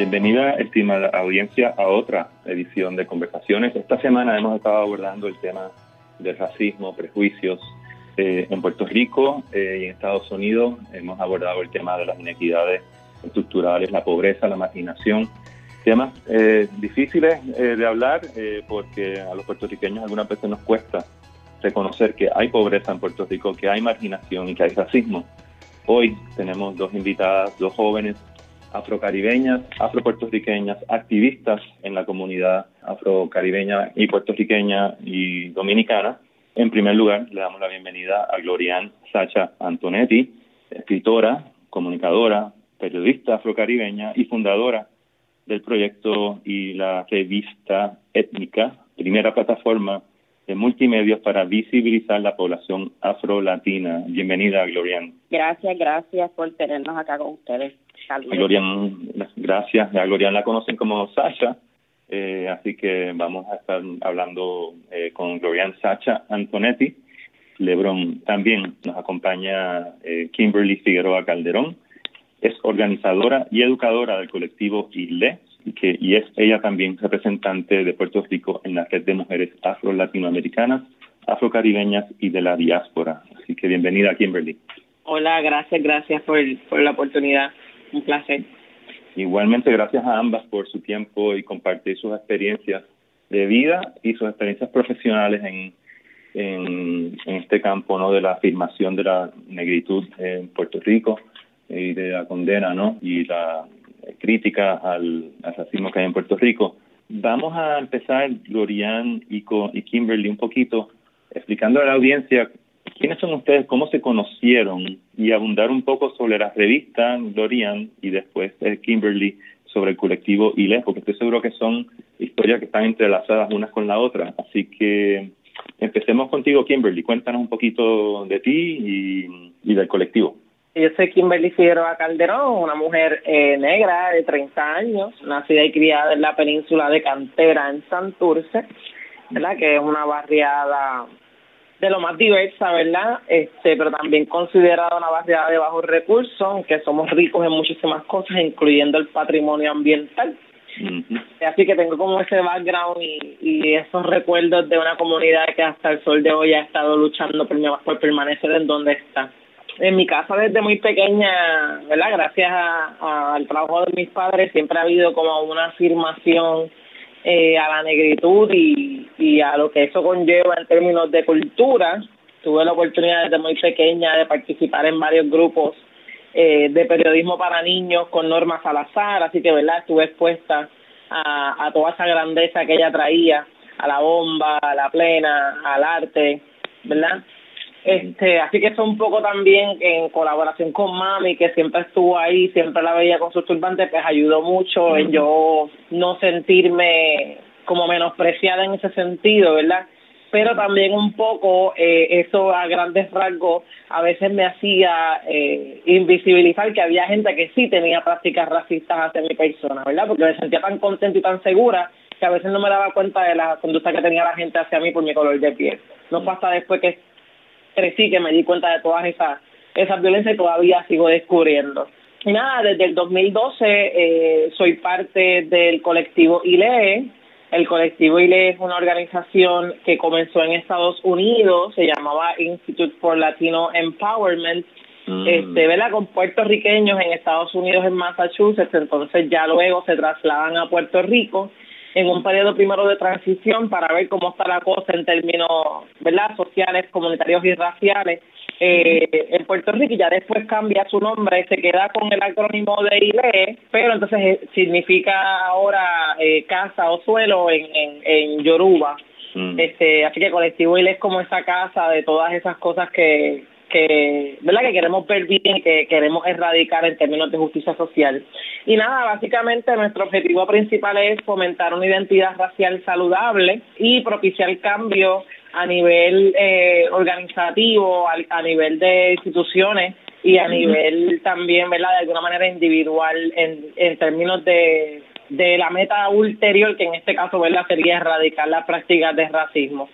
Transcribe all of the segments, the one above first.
Bienvenida, estimada audiencia, a otra edición de Conversaciones. Esta semana hemos estado abordando el tema del racismo, prejuicios eh, en Puerto Rico eh, y en Estados Unidos. Hemos abordado el tema de las inequidades estructurales, la pobreza, la marginación. Temas eh, difíciles de hablar porque a los puertorriqueños algunas veces nos cuesta reconocer que hay pobreza en Puerto Rico, que hay marginación y que hay racismo. Hoy tenemos dos invitadas, dos jóvenes afrocaribeñas, afropuertorriqueñas, activistas en la comunidad afrocaribeña y puertorriqueña y dominicana. En primer lugar, le damos la bienvenida a Glorian Sacha Antonetti, escritora, comunicadora, periodista afrocaribeña y fundadora del proyecto y la revista étnica, primera plataforma de multimedios para visibilizar la población afro-latina. Bienvenida, Glorian. Gracias, gracias por tenernos acá con ustedes. Glorian, gracias. A Glorian la conocen como Sasha, eh, así que vamos a estar hablando eh, con Glorian Sacha Antonetti. Lebron también nos acompaña eh, Kimberly Figueroa Calderón, es organizadora y educadora del colectivo ILE, que, y es ella también representante de Puerto Rico en la red de mujeres afro-latinoamericanas, afrocaribeñas y de la diáspora. Así que bienvenida, Kimberly. Hola, gracias, gracias por, por la oportunidad. Un placer. Igualmente, gracias a ambas por su tiempo y compartir sus experiencias de vida y sus experiencias profesionales en, en, en este campo no de la afirmación de la negritud en Puerto Rico y de la condena no y la crítica al, racismo que hay en Puerto Rico. Vamos a empezar, Glorian y, y Kimberly, un poquito explicando a la audiencia quiénes son ustedes, cómo se conocieron y abundar un poco sobre la revista Glorian y después Kimberly sobre el colectivo ILE, porque estoy seguro que son historias que están entrelazadas unas con la otra. Así que empecemos contigo, Kimberly. Cuéntanos un poquito de ti y del colectivo. Yo soy Kimberly Figueroa Calderón, una mujer eh, negra de 30 años, nacida y criada en la península de Cantera, en Santurce, ¿verdad? que es una barriada de lo más diversa, ¿verdad? Este, pero también considerada una barriada de bajos recursos, aunque somos ricos en muchísimas cosas, incluyendo el patrimonio ambiental. Así que tengo como ese background y, y, esos recuerdos de una comunidad que hasta el sol de hoy ha estado luchando por, por permanecer en donde está en mi casa desde muy pequeña, ¿verdad? Gracias al trabajo de mis padres siempre ha habido como una afirmación eh, a la negritud y, y a lo que eso conlleva en términos de cultura. Tuve la oportunidad desde muy pequeña de participar en varios grupos eh, de periodismo para niños con Norma Salazar, así que, ¿verdad? Estuve expuesta a, a toda esa grandeza que ella traía, a la bomba, a la plena, al arte, ¿verdad? Este, así que eso un poco también en colaboración con mami, que siempre estuvo ahí, siempre la veía con sus turbantes, pues ayudó mucho en yo no sentirme como menospreciada en ese sentido, ¿verdad? Pero también un poco eh, eso a grandes rasgos a veces me hacía eh, invisibilizar que había gente que sí tenía prácticas racistas hacia mi persona, ¿verdad? Porque me sentía tan contenta y tan segura que a veces no me daba cuenta de la conducta que tenía la gente hacia mí por mi color de piel. No pasa después que crecí que me di cuenta de todas esas esas violencias y todavía sigo descubriendo. Nada, desde el 2012 eh, soy parte del colectivo ILE. El colectivo ILE es una organización que comenzó en Estados Unidos, se llamaba Institute for Latino Empowerment, mm. este, ¿verdad? con puertorriqueños en Estados Unidos, en Massachusetts, entonces ya luego se trasladan a Puerto Rico en un periodo primero de transición para ver cómo está la cosa en términos verdad sociales, comunitarios y raciales eh, en Puerto Rico y ya después cambia su nombre, se queda con el acrónimo de ILE, pero entonces eh, significa ahora eh, casa o suelo en, en, en Yoruba. Mm. Este, así que colectivo ILE es como esa casa de todas esas cosas que, que, ¿verdad? que queremos ver bien, que queremos erradicar en términos de justicia social. Y nada, básicamente nuestro objetivo principal es fomentar una identidad racial saludable y propiciar cambio a nivel eh, organizativo, a, nivel de instituciones y a nivel también, ¿verdad? De alguna manera individual en, en términos de, de la meta ulterior, que en este caso, ¿verdad? Sería erradicar las prácticas de racismo.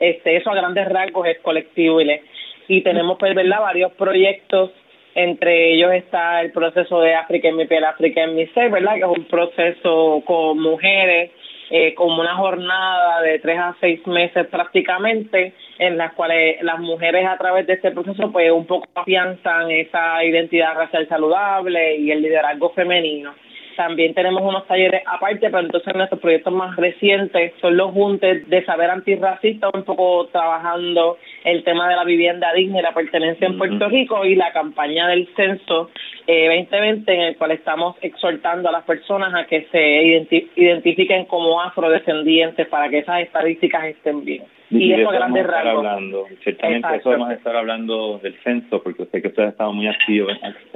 Este, eso a grandes rasgos es colectivo y y tenemos pues verdad varios proyectos Entre ellos está el proceso de África en mi piel, África en mi ser, ¿verdad? Que es un proceso con mujeres, eh, como una jornada de tres a seis meses prácticamente, en las cuales las mujeres a través de este proceso pues un poco afianzan esa identidad racial saludable y el liderazgo femenino. También tenemos unos talleres aparte, pero entonces nuestros proyectos más recientes son los juntes de saber antirracista, un poco trabajando el tema de la vivienda digna y la pertenencia en Puerto Rico y la campaña del censo eh, 2020 en el cual estamos exhortando a las personas a que se identifiquen como afrodescendientes para que esas estadísticas estén bien. Y, eso vamos a estar hablando, ciertamente eso vamos a estar hablando del censo, porque sé que ustedes han estado muy activos,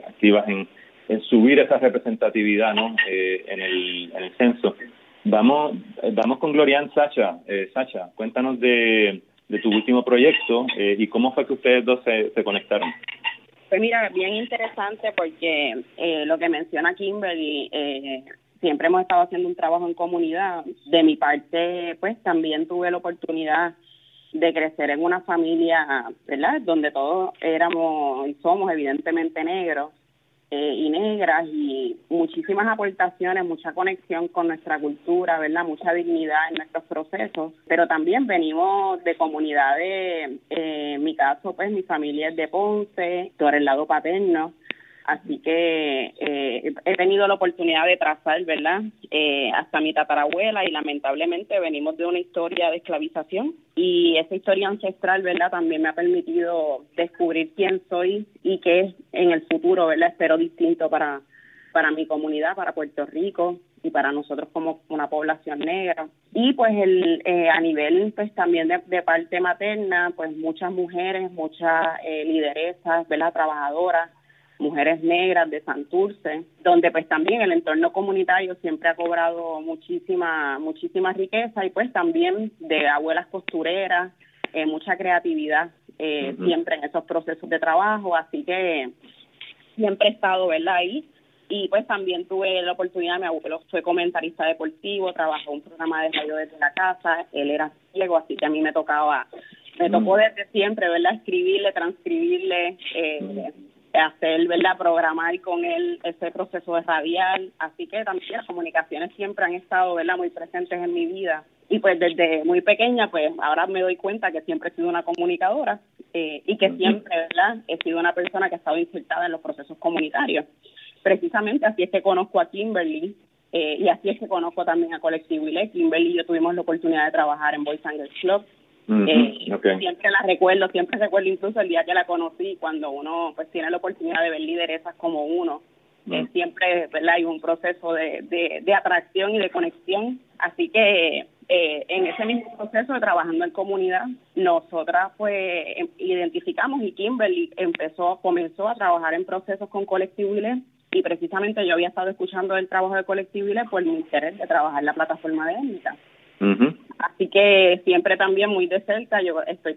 activas en en subir esa representatividad ¿no? Eh, en, el, en el censo. Vamos, vamos con Glorian Sacha. Eh, Sacha, cuéntanos de, tu último proyecto eh, y cómo fue que ustedes dos se, se conectaron. Pues mira, bien interesante porque eh, lo que menciona Kimberly, eh, siempre hemos estado haciendo un trabajo en comunidad. De mi parte, pues también tuve la oportunidad de crecer en una familia, ¿verdad? Donde todos éramos y somos evidentemente negros eh, y negras y muchísimas aportaciones, mucha conexión con nuestra cultura, ¿verdad? Mucha dignidad en nuestros procesos, pero también venimos de comunidades, eh, en mi caso, pues mi familia es de Ponce, por el lado paterno, Así que eh, he tenido la oportunidad de trazar, ¿verdad? Eh, hasta mi tatarabuela y lamentablemente venimos de una historia de esclavización y esa historia ancestral, ¿verdad? También me ha permitido descubrir quién soy y qué en el futuro, ¿verdad? Espero distinto para, para mi comunidad, para Puerto Rico y para nosotros como una población negra. Y pues el, eh, a nivel pues también de, de, parte materna, pues muchas mujeres, muchas eh, lideresas, ¿verdad? Trabajadoras mujeres negras de Santurce, donde pues también el entorno comunitario siempre ha cobrado muchísima, muchísima riqueza y pues también de abuelas costureras, eh, mucha creatividad eh, siempre en esos procesos de trabajo, así que siempre he estado, ¿verdad? Ahí. Y pues también tuve la oportunidad, mi abuelo fue comentarista deportivo, trabajó un programa de radio desde la casa, él era ciego, así que a mí me tocaba, me tocó desde siempre, ¿verdad? Escribirle, transcribirle, eh, hacer, ¿verdad?, programar con él ese proceso de radial, así que también las comunicaciones siempre han estado, ¿verdad?, muy presentes en mi vida. Y pues desde muy pequeña, pues ahora me doy cuenta que siempre he sido una comunicadora eh, y que siempre, ¿verdad?, he sido una persona que ha estado insertada en los procesos comunitarios. Precisamente así es que conozco a Kimberly eh, y así es que conozco también a Colectivo ILE. Kimberly y yo tuvimos la oportunidad de trabajar en Boys and Eh, siempre la recuerdo, siempre recuerdo incluso el día que la conocí, cuando uno pues tiene la oportunidad de ver lideresas como uno. siempre ¿verdad? hay un proceso de, de, atracción y de conexión. Así que eh, en ese mismo proceso de trabajando en comunidad, nosotras pues em, identificamos y Kimberly empezó, comenzó a trabajar en procesos con Colectivo y precisamente yo había estado escuchando el trabajo de Colectivo por mi interés de trabajar la plataforma de étnica. Así que siempre también muy de cerca, yo estoy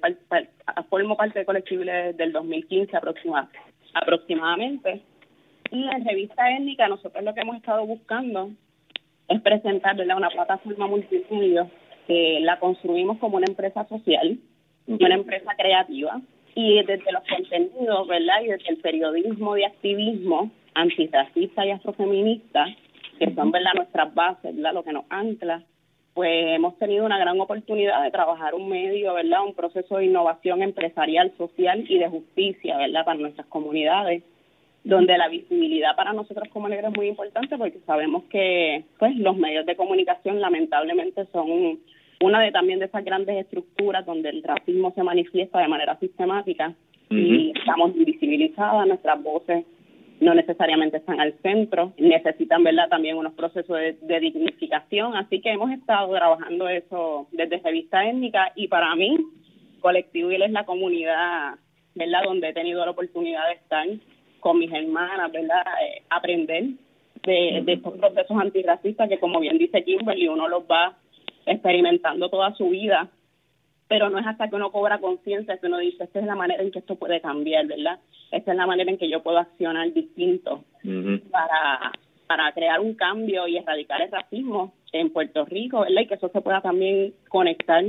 formo parte de colectivo desde el 2015 aproximadamente. Y en revista étnica nosotros lo que hemos estado buscando es presentar una plataforma multimedia que la construimos como una empresa social, una empresa creativa y desde los contenidos, ¿verdad? Y desde el periodismo de activismo antirracista y afrofeminista, que son, ¿verdad? Nuestras bases, ¿verdad? Lo que nos ancla pues hemos tenido una gran oportunidad de trabajar un medio, ¿verdad? Un proceso de innovación empresarial, social y de justicia, ¿verdad? Para nuestras comunidades, donde la visibilidad para nosotros como negros es muy importante porque sabemos que, pues, los medios de comunicación lamentablemente son una de también de esas grandes estructuras donde el racismo se manifiesta de manera sistemática y estamos invisibilizadas, nuestras voces no necesariamente están al centro, necesitan verla también unos procesos de, dignificación, así que hemos estado trabajando eso desde revista étnica y para mí Colectivo es la comunidad, ¿verdad?, donde he tenido la oportunidad de estar con mis hermanas, ¿verdad?, eh, aprender de, de estos procesos antirracistas que como bien dice Kimberly, uno los va experimentando toda su vida pero no es hasta que uno cobra conciencia que uno dice, esta es la manera en que esto puede cambiar, ¿verdad? Esta es la manera en que yo puedo accionar distinto para, para crear un cambio y erradicar el racismo en Puerto Rico, ¿verdad? Y que eso se pueda también conectar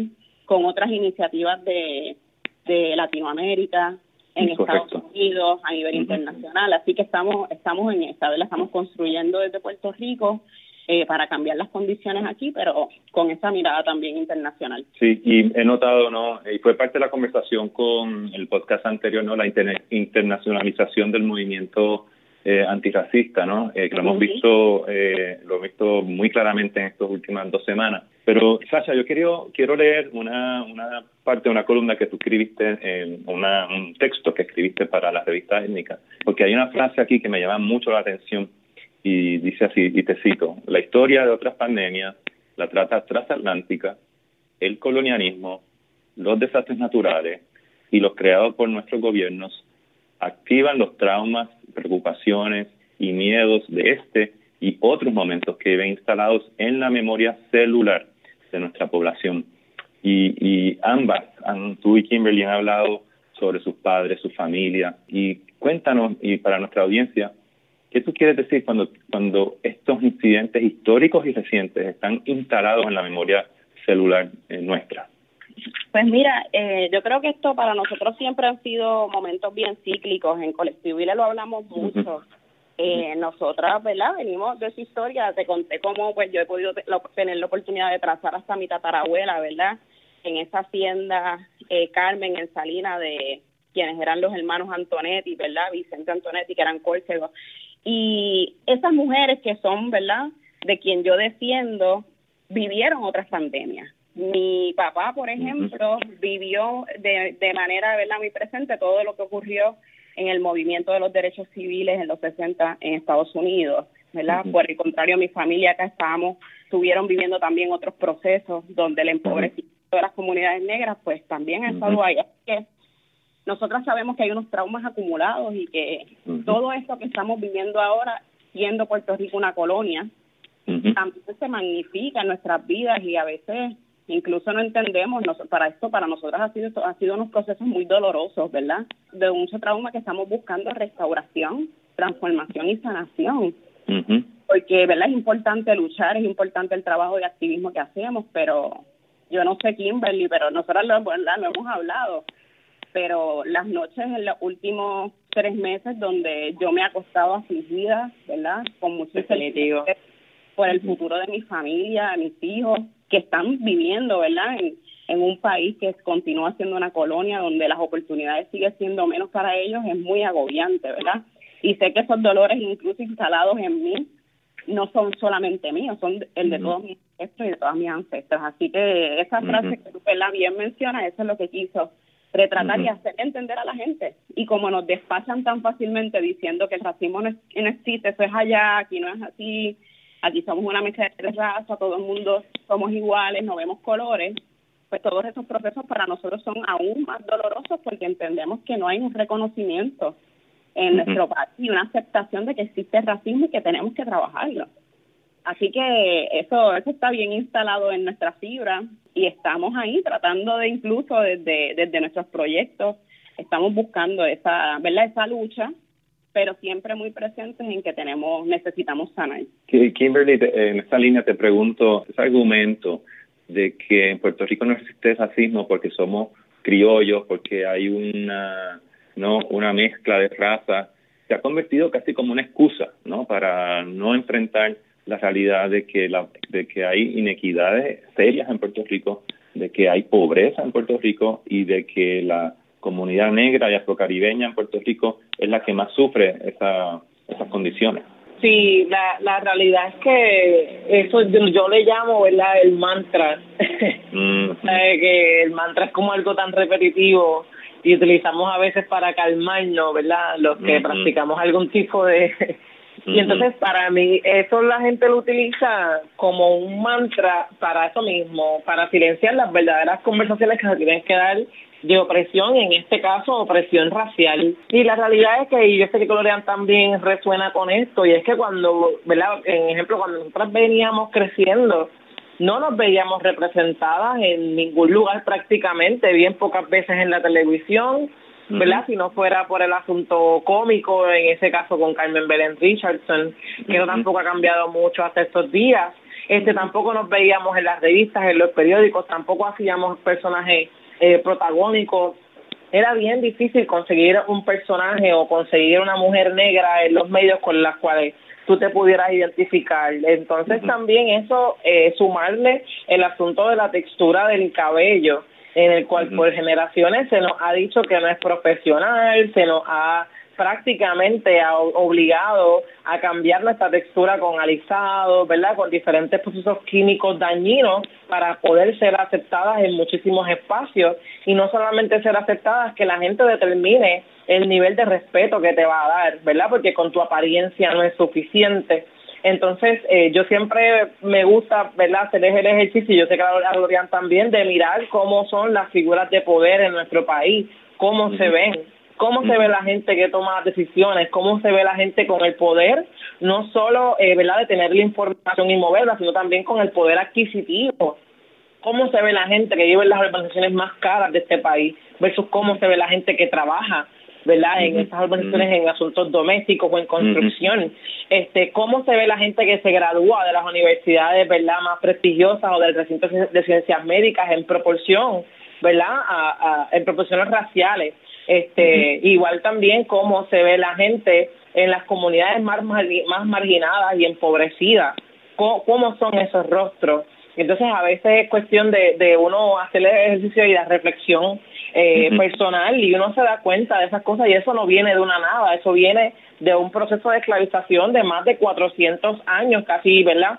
con otras iniciativas de, de Latinoamérica, en Estados Unidos, a nivel internacional. Así que estamos, estamos en esta, ¿verdad? Estamos construyendo desde Puerto Rico eh, para cambiar las condiciones aquí, pero con esa mirada también internacional. Sí, y he notado, ¿no? Y fue parte de la conversación con el podcast anterior, ¿no? La internacionalización del movimiento eh, antirracista, ¿no? Eh, que lo hemos visto, eh, lo he visto muy claramente en estas últimas dos semanas. Pero, Sasha, yo quiero, quiero leer una, una parte de una columna que tú escribiste, eh, una, un texto que escribiste para la revista étnica, porque hay una frase aquí que me llama mucho la atención y dice así, y te cito, la historia de otras pandemias, la trata transatlántica, el colonialismo, los desastres naturales y los creados por nuestros gobiernos activan los traumas, preocupaciones y miedos de este y otros momentos que ven instalados en la memoria celular de nuestra población. Y, y ambas, tú y Kimberly han hablado sobre sus padres, su familia, y cuéntanos, y para nuestra audiencia, ¿Qué tú quieres decir cuando, cuando estos incidentes históricos y recientes están instalados en la memoria celular eh, nuestra? Pues mira, eh, yo creo que esto para nosotros siempre han sido momentos bien cíclicos. En Colectivo lo hablamos mucho. Eh, nosotras, ¿verdad? Venimos de esa historia. Te conté cómo pues yo he podido tener la oportunidad de trazar hasta mi tatarabuela, ¿verdad? En esa hacienda eh, Carmen en Salina de quienes eran los hermanos Antonetti, ¿verdad? Vicente Antonetti, que eran córcegos. Y esas mujeres que son, ¿verdad? De quien yo desciendo, vivieron otras pandemias. Mi papá, por ejemplo, vivió de, de manera, ¿verdad? Muy presente todo lo que ocurrió en el movimiento de los derechos civiles en los 60 en Estados Unidos, ¿verdad? Por el contrario, mi familia acá estábamos, estuvieron viviendo también otros procesos donde el empobrecimiento de las comunidades negras, pues también ha estado ahí. Así que nosotras sabemos que hay unos traumas acumulados y que todo esto que estamos viviendo ahora, siendo Puerto Rico una colonia, también se magnifica en nuestras vidas y a veces incluso no entendemos, para esto para nosotras ha sido, ha sido unos procesos muy dolorosos, ¿verdad? De mucho trauma que estamos buscando restauración, transformación y sanación. Porque, ¿verdad? Es importante luchar, es importante el trabajo de activismo que hacemos, pero yo no sé, Kimberly, pero nosotras lo, ¿verdad? lo hemos hablado pero las noches en los últimos tres meses donde yo me he acostado afligida, ¿verdad? Con mucho incertidumbre por el futuro de mi familia, de mis hijos, que están viviendo, ¿verdad? En, en un país que continúa siendo una colonia donde las oportunidades siguen siendo menos para ellos, es muy agobiante, ¿verdad? Y sé que esos dolores incluso instalados en mí no son solamente míos, son el de todos mis ancestros y de todas mis ancestras. Así que esa frase que tú, ¿verdad? bien mencionas, eso es lo que quiso retratar y hacer entender a la gente. Y como nos despachan tan fácilmente diciendo que el racismo no, existe, eso es allá, aquí no es así, aquí somos una mezcla de razas, todo el mundo somos iguales, no vemos colores, pues todos esos procesos para nosotros son aún más dolorosos porque entendemos que no hay un reconocimiento en nuestro país y una aceptación de que existe racismo y que tenemos que trabajarlo. Así que eso, eso está bien instalado en nuestra fibra y estamos ahí tratando de incluso desde, desde nuestros proyectos, estamos buscando esa, ¿verdad? esa lucha, pero siempre muy presentes en que tenemos, necesitamos sanar. Kimberly, en esta línea te pregunto, ese argumento de que en Puerto Rico no existe racismo porque somos criollos, porque hay una, ¿no? una mezcla de razas, se ha convertido casi como una excusa, ¿no? Para no enfrentar la realidad de que, la, de que hay inequidades serias en Puerto Rico, de que hay pobreza en Puerto Rico y de que la comunidad negra y afrocaribeña en Puerto Rico es la que más sufre esa, esas condiciones. Sí, la, la realidad es que eso yo, le llamo, ¿verdad? El mantra. Mm. que el mantra es como algo tan repetitivo y utilizamos a veces para calmarnos, ¿verdad? Los que practicamos algún tipo de y entonces para mí eso la gente lo utiliza como un mantra para eso mismo, para silenciar las verdaderas conversaciones que se tienen que dar de opresión, en este caso opresión racial. Y la realidad es que, y yo sé que Colorean también resuena con esto, y es que cuando, ¿verdad? En ejemplo, cuando nosotros veníamos creciendo, no nos veíamos representadas en ningún lugar prácticamente, bien pocas veces en la televisión, ¿verdad? Si no fuera por el asunto cómico, en ese caso con Carmen Belén Richardson, que no tampoco ha cambiado mucho hasta estos días. Este tampoco nos veíamos en las revistas, en los periódicos, tampoco hacíamos personajes eh, protagónicos era bien difícil conseguir un personaje o conseguir una mujer negra en los medios con las cuales tú te pudieras identificar. Entonces también eso, eh, sumarle el asunto de la textura del cabello, en el cual por generaciones se nos ha dicho que no es profesional, se nos ha prácticamente obligado a cambiar nuestra textura con alisado, ¿verdad? Con diferentes procesos químicos dañinos para poder ser aceptadas en muchísimos espacios y no solamente ser aceptadas, que la gente determine el nivel de respeto que te va a dar, ¿verdad? Porque con tu apariencia no es suficiente. Entonces, eh, yo siempre me gusta, ¿verdad?, hacer el ejercicio, y yo sé que a Lorian también, de mirar cómo son las figuras de poder en nuestro país, cómo se ven, cómo se ve la gente que toma decisiones, cómo se ve la gente con el poder, no solo eh, ¿verdad? de tener la información y moverla, sino también con el poder adquisitivo. Cómo se ve la gente que vive en las organizaciones más caras de este país versus cómo se ve la gente que trabaja ¿verdad? En estas organizaciones en asuntos domésticos o en construcción. Este, cómo se ve la gente que se gradúa de las universidades, ¿verdad? Más prestigiosas o del recinto de ciencias médicas en proporción, ¿verdad? A, a, en proporciones raciales. Este, igual también cómo se ve la gente en las comunidades más, más marginadas y empobrecidas, cómo, son esos rostros. Entonces, a veces es cuestión de, de uno hacer el ejercicio y la reflexión eh, personal y uno se da cuenta de esas cosas y eso no viene de una nada, eso viene de un proceso de esclavización de más de 400 años casi, ¿verdad?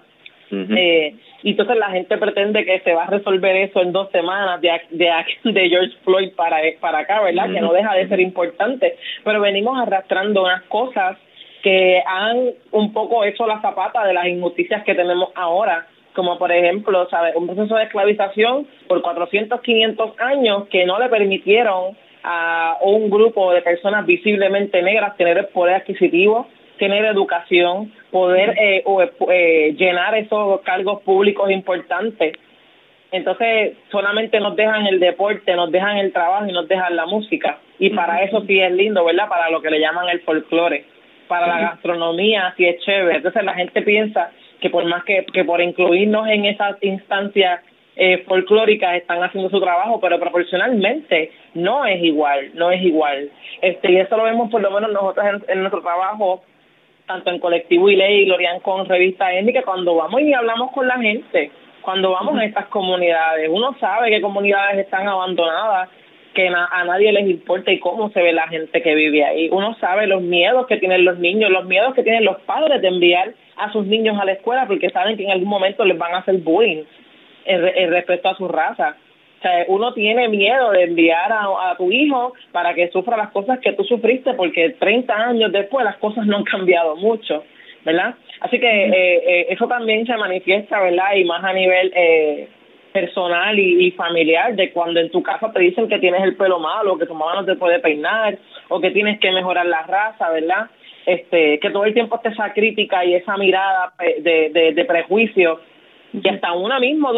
eh, y entonces la gente pretende que se va a resolver eso en dos semanas de, de, de George Floyd para, para acá, ¿verdad? Que no deja de ser importante, pero venimos arrastrando unas cosas que han un poco hecho la zapata de las injusticias que tenemos ahora, como por ejemplo, ¿sabes? Un proceso de esclavización por 400, 500 años que no le permitieron a un grupo de personas visiblemente negras tener el poder adquisitivo, tener educación, poder eh, eh, llenar esos cargos públicos importantes. Entonces, solamente nos dejan el deporte, nos dejan el trabajo y nos dejan la música. Y para eso sí es lindo, ¿verdad? Para lo que le llaman el folclore. Para la gastronomía sí es chévere. Entonces, la gente piensa que por más que, que por incluirnos en esas instancias eh, folclóricas están haciendo su trabajo, pero proporcionalmente no es igual, no es igual. Este, y eso lo vemos por lo menos nosotros en nuestro trabajo tanto en Colectivo y Ley y Lorian con Revista Étnica, cuando vamos y hablamos con la gente, cuando vamos a estas comunidades, uno sabe qué comunidades están abandonadas, que a nadie les importa y cómo se ve la gente que vive ahí. Uno sabe los miedos que tienen los niños, los miedos que tienen los padres de enviar a sus niños a la escuela porque saben que en algún momento les van a hacer bullying en respecto a su raza uno tiene miedo de enviar a, tu hijo para que sufra las cosas que tú sufriste, porque 30 años después las cosas no han cambiado mucho, ¿verdad? Así que eh, eh, eso también se manifiesta, ¿verdad? Y más a nivel eh, personal y, familiar, de cuando en tu casa te dicen que tienes el pelo malo, que tu mamá no te puede peinar, o que tienes que mejorar la raza, ¿verdad? Este, que todo el tiempo esté esa crítica y esa mirada de, de, de y hasta una misma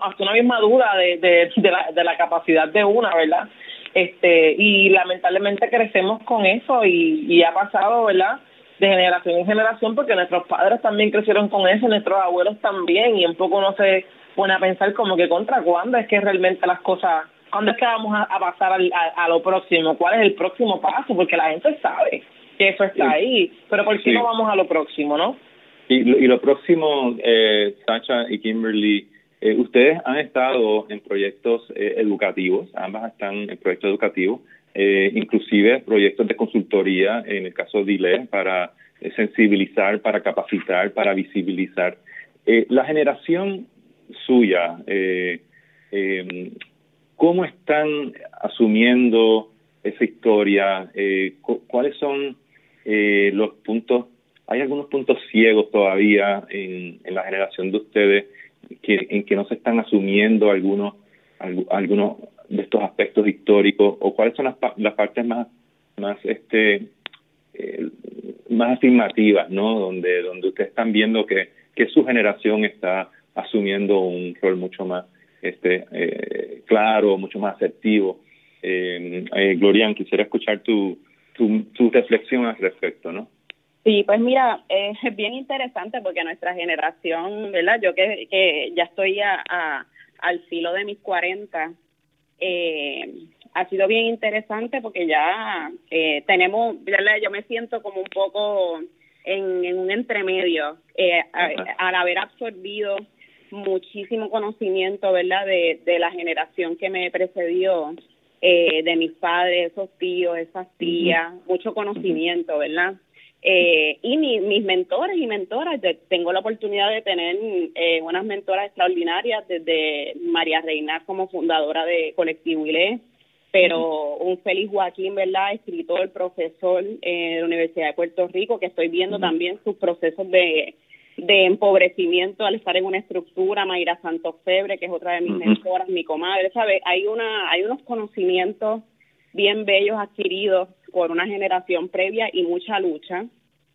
hasta una misma duda de, de, la, de la capacidad de una, ¿verdad? Este, y lamentablemente crecemos con eso y, ha pasado, ¿verdad? De generación en generación porque nuestros padres también crecieron con eso, nuestros abuelos también y un poco uno se pone a pensar como que contra cuándo es que realmente las cosas, cuándo es que vamos a, pasar a, lo próximo, cuál es el próximo paso, porque la gente sabe que eso está ahí, pero ¿por qué no vamos a lo próximo, no? Y, lo próximo, eh, Sacha y Kimberly, eh, ustedes han estado en proyectos eh, educativos, ambas están en proyectos educativos, eh, inclusive proyectos de consultoría, en el caso de ILE, para sensibilizar, para capacitar, para visibilizar. la generación suya, ¿cómo están asumiendo esa historia? ¿Cuáles son los puntos hay algunos puntos ciegos todavía en, la generación de ustedes que, en que no se están asumiendo algunos algunos de estos aspectos históricos o cuáles son las, las partes más más este eh, más afirmativas no donde donde ustedes están viendo que que su generación está asumiendo un rol mucho más este eh, claro mucho más asertivo. Eh, eh, Glorian quisiera escuchar tu, tu tu reflexión al respecto no Sí, pues mira, es bien interesante porque nuestra generación, ¿verdad? Yo que, que ya estoy a, al filo de mis 40, eh, ha sido bien interesante porque ya eh, tenemos, yo me siento como un poco en, un entremedio, eh, al haber absorbido muchísimo conocimiento, ¿verdad?, de, de la generación que me precedió, eh, de mis padres, esos tíos, esas tías, mucho conocimiento, ¿verdad? Eh, y mis mentores y mentoras, tengo la oportunidad de tener eh, unas mentoras extraordinarias, desde María Reinar como fundadora de Colectivo ILE, pero un feliz Joaquín, ¿verdad? Escritor, profesor eh, de la Universidad de Puerto Rico, que estoy viendo también sus procesos de, de empobrecimiento al estar en una estructura, Mayra Santos Febre, que es otra de mis mentoras, mi comadre, ¿sabe? Hay, una, hay unos conocimientos bien bellos adquiridos por una generación previa y mucha lucha.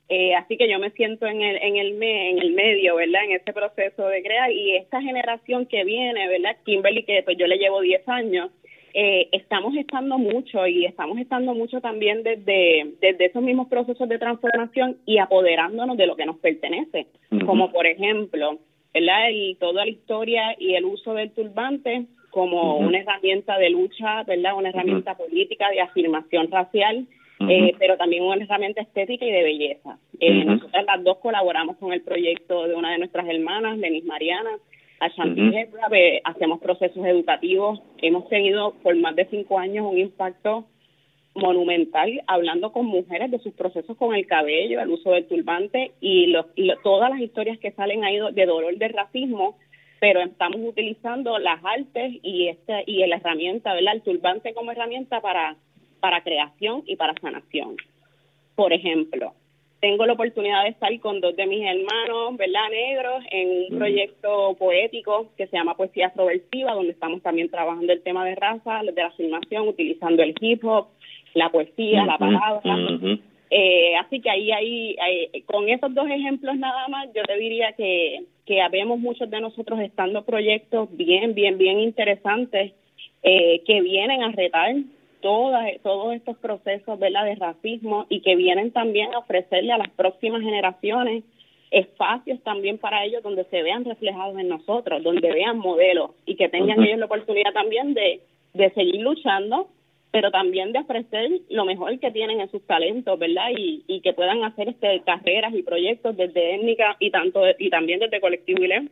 Eh, así que yo me siento en el, en el en el medio, ¿verdad? En ese proceso de crear y esta generación que viene, ¿verdad? Kimberly, que pues yo le llevo 10 años, eh, estamos estando mucho y estamos estando mucho también desde, desde esos mismos procesos de transformación y apoderándonos de lo que nos pertenece, como por ejemplo, ¿verdad? El, toda la historia y el uso del turbante como una herramienta de lucha, ¿verdad? Una herramienta política de afirmación racial, eh, pero también una herramienta estética y de belleza. Eh, nosotras las dos colaboramos con el proyecto de una de nuestras hermanas, Denis Mariana, a hacemos procesos educativos. Hemos tenido por más de cinco años un impacto monumental hablando con mujeres de sus procesos con el cabello, el uso del turbante y, todas las historias que salen ahí de dolor de racismo, pero estamos utilizando las artes y este y la herramienta, ¿verdad? El turbante como herramienta para para creación y para sanación. Por ejemplo, tengo la oportunidad de estar con dos de mis hermanos, ¿verdad? Negros, en un proyecto poético que se llama Poesía Afroversiva, donde estamos también trabajando el tema de raza, de la filmación, utilizando el hip hop, la poesía, la palabra. Eh, así que ahí, ahí, con esos dos ejemplos nada más, yo te diría que, que habemos muchos de nosotros estando proyectos bien, bien, bien interesantes eh, que vienen a retar todos estos procesos ¿verdad? de racismo y que vienen también a ofrecerle a las próximas generaciones espacios también para ellos donde se vean reflejados en nosotros, donde vean modelos y que tengan ellos la oportunidad también de, de seguir luchando, pero también de ofrecer lo mejor que tienen en sus talentos, ¿verdad? Y, y que puedan hacer este carreras y proyectos desde étnica y tanto y también desde colectivo ILEM.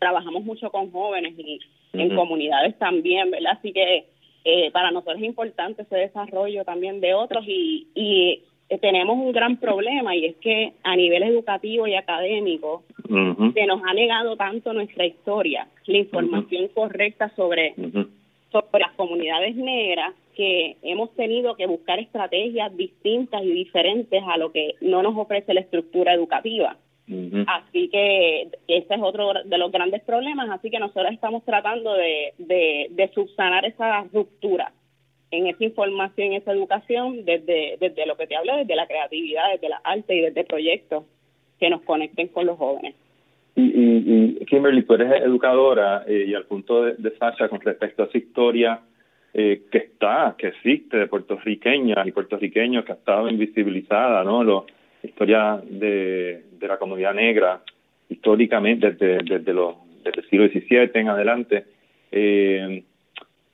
Trabajamos mucho con jóvenes y en comunidades también, ¿verdad? Así que eh, para nosotros es importante ese desarrollo también de otros y, y eh, tenemos un gran problema y es que a nivel educativo y académico se nos ha negado tanto nuestra historia, la información correcta sobre, sobre las comunidades negras que hemos tenido que buscar estrategias distintas y diferentes a lo que no nos ofrece la estructura educativa. Así que ese es otro de los grandes problemas, así que nosotros estamos tratando de, de, subsanar esa ruptura en esa información, en esa educación, desde, desde lo que te hablo, desde la creatividad, desde la arte y desde proyectos que nos conecten con los jóvenes. Y, y, Kimberly, tú eres educadora eh, y al punto de, de Sasha con respecto a esa historia eh, que está, que existe de puertorriqueñas y puertorriqueños que ha estado invisibilizada, ¿no? Lo, historia de, de la comunidad negra históricamente desde, desde, los, desde el siglo XVII en adelante. Eh,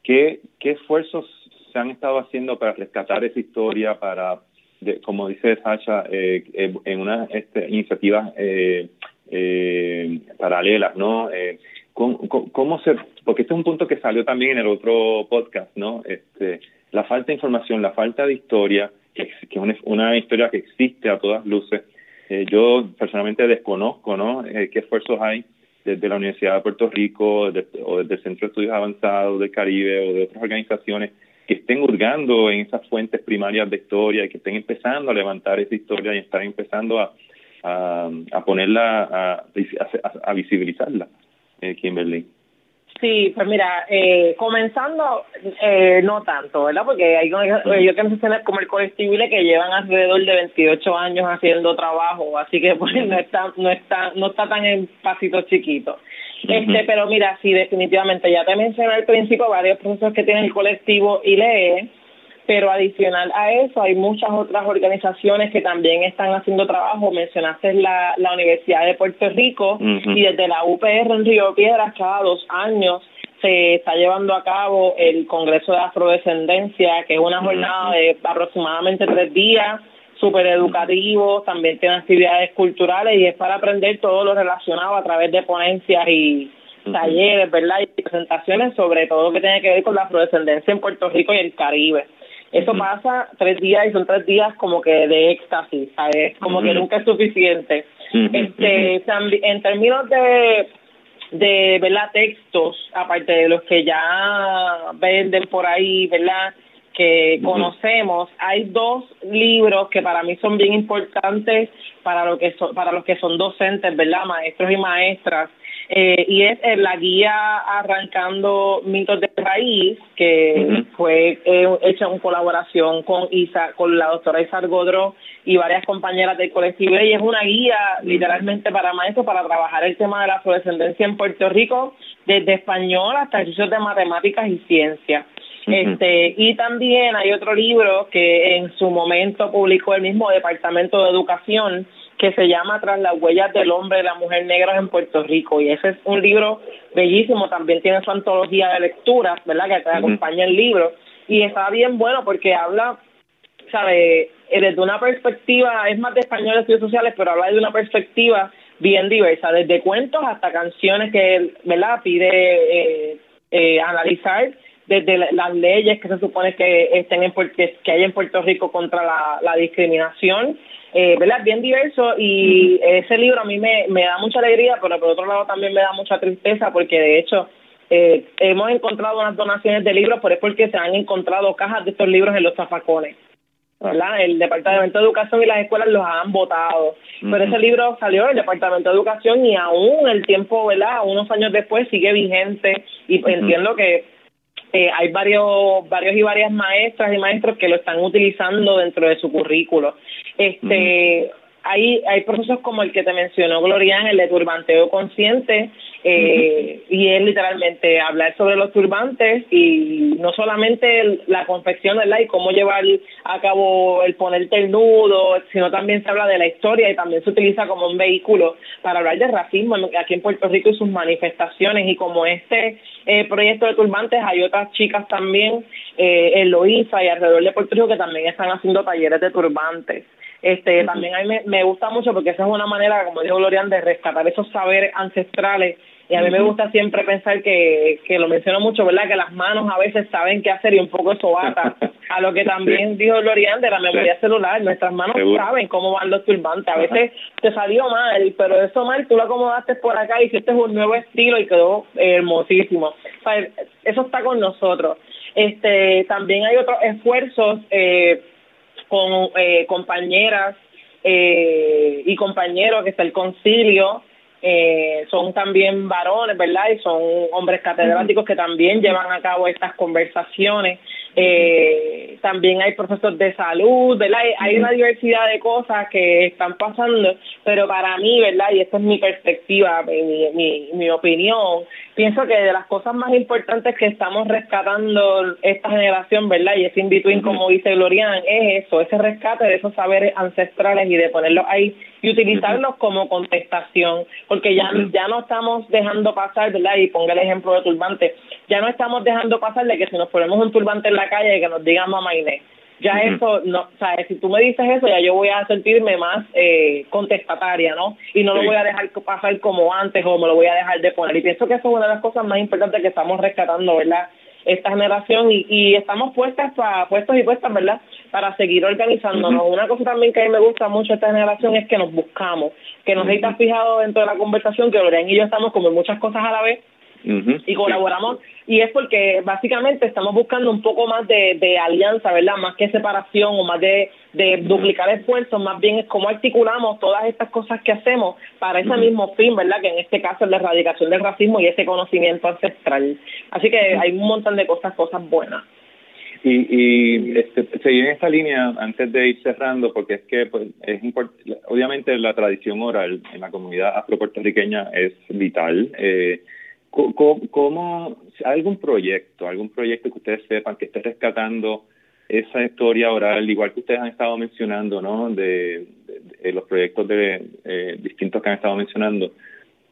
¿qué, ¿Qué esfuerzos se han estado haciendo para rescatar esa historia, para, como dice Sacha, eh, en unas este, iniciativas eh, eh, paralelas, ¿no? Eh, ¿cómo, ¿Cómo se...? Porque este es un punto que salió también en el otro podcast, ¿no? Este, la falta de información, la falta de historia, que, es una, historia que existe a todas luces. Eh, yo personalmente desconozco ¿no? Eh, qué esfuerzos hay desde la Universidad de Puerto Rico o desde el Centro de Estudios Avanzados del Caribe o de otras organizaciones que estén hurgando en esas fuentes primarias de historia y que estén empezando a levantar esa historia y están empezando a, a, ponerla, a, a, visibilizarla, eh, Kimberly. Sí, pues mira, eh, comenzando, eh, no tanto, ¿verdad? Porque hay organizaciones como el colectivo que llevan alrededor de 28 años haciendo trabajo, así que pues no está, no está, no está tan en pasito chiquito. Este, pero mira, sí, definitivamente, ya te mencioné al principio varios procesos que tiene el colectivo ILE, pero adicional a eso hay muchas otras organizaciones que también están haciendo trabajo. Mencionaste la, la Universidad de Puerto Rico y desde la UPR en Río Piedras cada dos años se está llevando a cabo el Congreso de Afrodescendencia, que es una jornada de aproximadamente tres días, súper educativo, también tiene actividades culturales y es para aprender todo lo relacionado a través de ponencias y talleres, ¿verdad? Y presentaciones sobre todo lo que tiene que ver con la afrodescendencia en Puerto Rico y el Caribe. Eso pasa tres días y son tres días como que de éxtasis, ¿sabes? Como que nunca es suficiente. este En términos de, de, ¿verdad? Textos, aparte de los que ya venden por ahí, ¿verdad? que conocemos, hay dos libros que para mí son bien importantes para lo que para los que son docentes, ¿verdad? Maestros y maestras eh, y es la guía Arrancando Mitos de Raíz, que fue eh, hecha en colaboración con Isa, con la doctora Isa Godro y varias compañeras del colectivo, y es una guía literalmente para maestros para trabajar el tema de la afrodescendencia en Puerto Rico, desde español hasta ejercicios de matemáticas y ciencia. Este, y también hay otro libro que en su momento publicó el mismo Departamento de Educación, que se llama Tras las huellas del hombre y la mujer negra en Puerto Rico. Y ese es un libro bellísimo, también tiene su antología de lecturas, ¿verdad? Que acompaña el libro. Y está bien bueno porque habla, ¿sabe? Eh, desde una perspectiva, es más de español y estudios sociales, pero habla de una perspectiva bien diversa, desde cuentos hasta canciones que, ¿verdad? Pide eh, eh, analizar desde las leyes que se supone que estén en que, hay en Puerto Rico contra la, la discriminación eh, ¿verdad? Bien diverso y ese libro a mí me, me da mucha alegría, pero por otro lado también me da mucha tristeza porque de hecho eh, hemos encontrado unas donaciones de libros, pero es porque se han encontrado cajas de estos libros en los zafacones. ¿verdad? El Departamento de Educación y las escuelas los han votado. Pero ese libro salió del Departamento de Educación y aún el tiempo, ¿verdad? Unos años después sigue vigente y entiendo que eh, hay varios, varios y varias maestras y maestros que lo están utilizando dentro de su currículo. Este, hay, hay procesos como el que te mencionó Glorian, el de turbanteo consciente, eh, y es literalmente hablar sobre los turbantes y no solamente la confección, ¿verdad? Y cómo llevar a cabo el ponerte el nudo, sino también se habla de la historia y también se utiliza como un vehículo para hablar de racismo aquí en Puerto Rico y sus manifestaciones. Y como este eh, proyecto de turbantes, hay otras chicas también eh, en Loíza y alrededor de Puerto Rico que también están haciendo talleres de turbantes. Este, También a mí me, gusta mucho porque esa es una manera, como dijo Glorian, de rescatar esos saberes ancestrales. Y a mí me gusta siempre pensar que, que lo menciono mucho, ¿verdad? Que las manos a veces saben qué hacer y un poco eso bata. A lo que también dijo Glorian de la memoria celular. Nuestras manos saben cómo van los turbantes. A veces te salió mal, pero eso mal tú lo acomodaste por acá y hiciste un nuevo estilo y quedó hermosísimo. eso está con nosotros. Este, también hay otros esfuerzos eh, con eh, compañeras eh, y compañeros que está el concilio, eh, son también varones, ¿verdad? Y son hombres catedráticos que también llevan a cabo estas conversaciones eh, también hay procesos de salud, ¿verdad? Hay una diversidad de cosas que están pasando, pero para mí, ¿verdad? Y esta es mi perspectiva, mi, mi, mi opinión, pienso que de las cosas más importantes que estamos rescatando esta generación, ¿verdad? Y ese in-between, como dice Glorian, es eso, ese rescate de esos saberes ancestrales y de ponerlos ahí y utilizarlos como contestación, porque ya, ya no estamos dejando pasar, ¿verdad? Y ponga el ejemplo de turbante, ya no estamos dejando pasar de que si nos ponemos un turbante en la calle y que nos digan mamá Inés, ya eso, no, o sea, si tú me dices eso, ya yo voy a sentirme más eh, contestataria, ¿no? Y no lo voy a dejar pasar como antes o me lo voy a dejar de poner. Y pienso que eso es una de las cosas más importantes que estamos rescatando, ¿verdad? Esta generación y, y estamos puestas, para, puestos y puestas, ¿verdad? Para seguir organizándonos. Una cosa también que a mí me gusta mucho esta generación es que nos buscamos, que nos uh fijado dentro de la conversación, que Lorena y yo estamos como muchas cosas a la vez y colaboramos y es porque básicamente estamos buscando un poco más de, alianza, ¿verdad? Más que separación o más de, duplicar esfuerzos, más bien es cómo articulamos todas estas cosas que hacemos para ese mismo fin, ¿verdad? Que en este caso es la erradicación del racismo y ese conocimiento ancestral. Así que hay un montón de cosas, cosas buenas. Y, y este, seguir en esta línea antes de ir cerrando, porque es que pues, es obviamente la tradición oral en la comunidad afropuertorriqueña es vital. Eh, ¿Cómo, algún proyecto, algún proyecto que ustedes sepan que esté rescatando esa historia oral, igual que ustedes han estado mencionando, ¿no? De, los proyectos de, eh, distintos que han estado mencionando,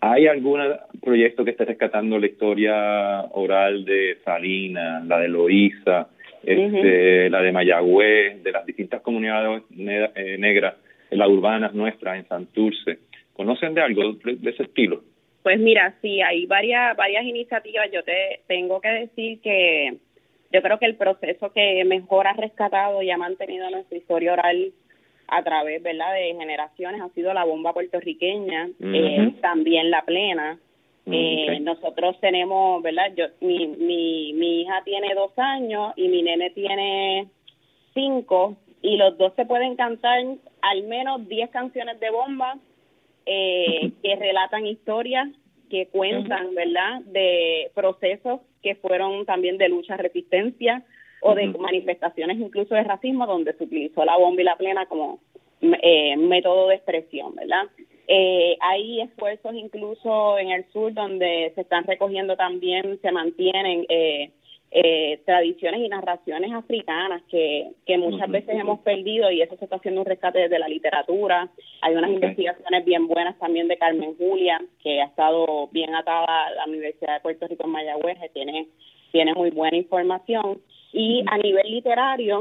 ¿Hay algún proyecto que esté rescatando la historia oral de Salina, la de Loíza, este, la de Mayagüez, de las distintas comunidades eh, negras, las urbanas nuestras en Santurce? ¿Conocen de algo de, ese estilo? Pues mira, sí, hay varias, varias iniciativas. Yo te tengo que decir que yo creo que el proceso que mejor ha rescatado y ha mantenido nuestra historia oral a través verdad de generaciones ha sido la bomba puertorriqueña eh, también la plena. Mm, eh, nosotros tenemos verdad yo mi, mi mi hija tiene dos años y mi nene tiene cinco y los dos se pueden cantar al menos diez canciones de bomba eh, que relatan historias que cuentan verdad de procesos que fueron también de lucha resistencia o de manifestaciones incluso de racismo donde se utilizó la bomba y la plena como eh, método de expresión, ¿verdad? Eh, hay esfuerzos incluso en el sur donde se están recogiendo también, se mantienen eh, eh, tradiciones y narraciones africanas que, que muchas veces hemos perdido y eso se está haciendo un rescate desde la literatura. Hay unas investigaciones bien buenas también de Carmen Julia, que ha estado bien atada a la Universidad de Puerto Rico en Mayagüez, que tiene, tiene muy buena información. Y a nivel literario,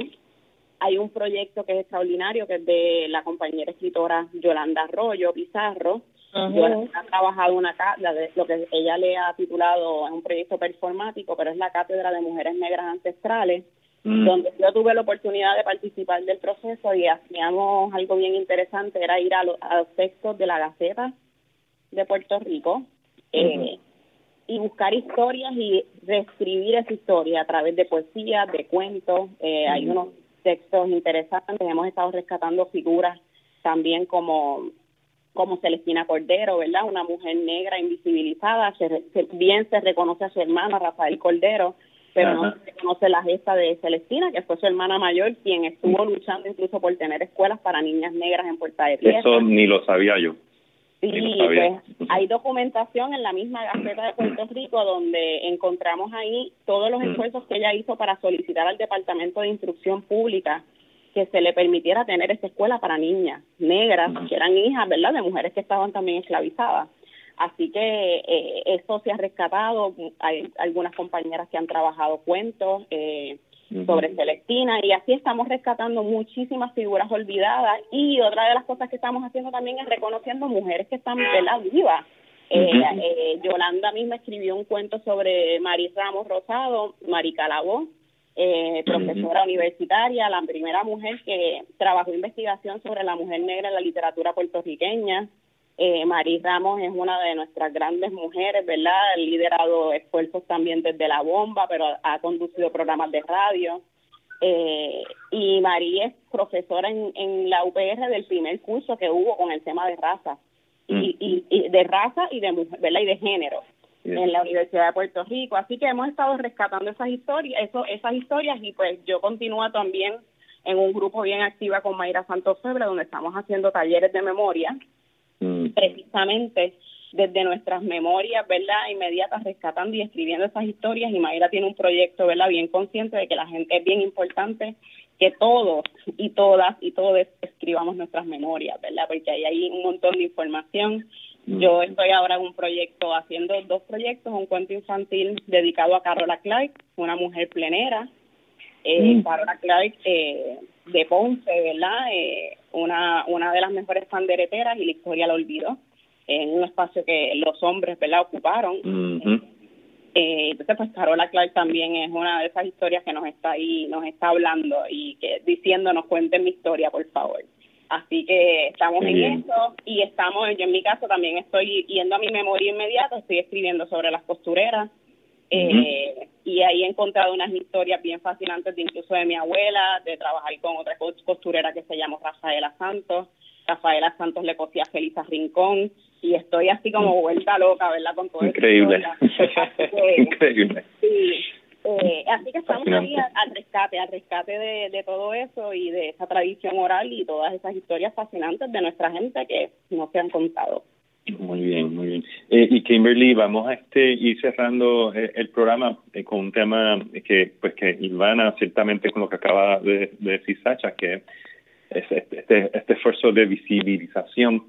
hay un proyecto que es extraordinario, que es de la compañera escritora Yolanda Arroyo Pizarro. Yolanda ha trabajado una de lo que ella le ha titulado, es un proyecto performático, pero es la Cátedra de Mujeres Negras Ancestrales, mm. donde yo tuve la oportunidad de participar del proceso y hacíamos algo bien interesante, era ir a, los textos de la Gaceta de Puerto Rico. Eh, y buscar historias y reescribir esa historia a través de poesía, de cuentos. Eh, Hay unos textos interesantes. Hemos estado rescatando figuras también como como Celestina Cordero, ¿verdad? Una mujer negra invisibilizada. bien se reconoce a su hermana Rafael Cordero, pero no se reconoce la gesta de Celestina, que fue su hermana mayor, quien estuvo luchando incluso por tener escuelas para niñas negras en Puerta de Piedra. Eso ni lo sabía yo. Sí, pues hay documentación en la misma Gaceta de Puerto Rico donde encontramos ahí todos los mm. esfuerzos que ella hizo para solicitar al Departamento de Instrucción Pública que se le permitiera tener esta escuela para niñas negras, que eran hijas, ¿verdad?, de mujeres que estaban también esclavizadas. Así que eh, eso se ha rescatado. Hay algunas compañeras que han trabajado cuentos. Eh, sobre Celestina y así estamos rescatando muchísimas figuras olvidadas y otra de las cosas que estamos haciendo también es reconociendo mujeres que están la vivas. Eh, eh, Yolanda misma escribió un cuento sobre Mari Ramos Rosado, Mari Calabó, eh, profesora universitaria, la primera mujer que trabajó investigación sobre la mujer negra en la literatura puertorriqueña. Eh, Marí Ramos es una de nuestras grandes mujeres, ¿verdad? Ha liderado esfuerzos también desde la bomba, pero ha conducido programas de radio. Eh, y María es profesora en, en la UPR del primer curso que hubo con el tema de raza, y, mm. y, de raza y de mujer, ¿verdad? Y de género en la Universidad de Puerto Rico. Así que hemos estado rescatando esas historias, eso, esas historias y pues yo continúo también en un grupo bien activa con Mayra Santos Febre, donde estamos haciendo talleres de memoria Mm. precisamente desde nuestras memorias, ¿verdad? Inmediatas, rescatando y escribiendo esas historias. Y Mayra tiene un proyecto, ¿verdad? Bien consciente de que la gente es bien importante que todos y todas y todos escribamos nuestras memorias, ¿verdad? Porque ahí hay un montón de información. Yo estoy ahora en un proyecto, haciendo dos proyectos, un cuento infantil dedicado a Carola Clark, una mujer plenera. Eh, mm. Carola Clark eh, de Ponce, ¿verdad? Eh, una, una de las mejores pandereteras y la historia la olvidó en un espacio que los hombres, ¿verdad? Ocuparon. eh, entonces, pues Carola Clark también es una de esas historias que nos está ahí, nos está hablando y que diciéndonos, cuenten mi historia, por favor. Así que estamos en eso y estamos, yo en mi caso también estoy yendo a mi memoria inmediata, estoy escribiendo sobre las costureras, eh, y ahí he encontrado unas historias bien fascinantes, de incluso de mi abuela, de trabajar con otra costurera que se llama Rafaela Santos. Rafaela Santos le cosía a Felisa Rincón y estoy así como mm. vuelta loca, ¿verdad? Con todo Increíble. Increíble. Sí. Eh, así que estamos ahí al, rescate, al rescate de, de todo eso y de esa tradición oral y todas esas historias fascinantes de nuestra gente que no se han contado. Muy bien, muy bien. Eh, y Kimberly, vamos a este ir cerrando eh, el programa eh, con un tema que, pues, que Ivana ciertamente con lo que acaba de, decir Sacha, que es este, este, este, esfuerzo de visibilización.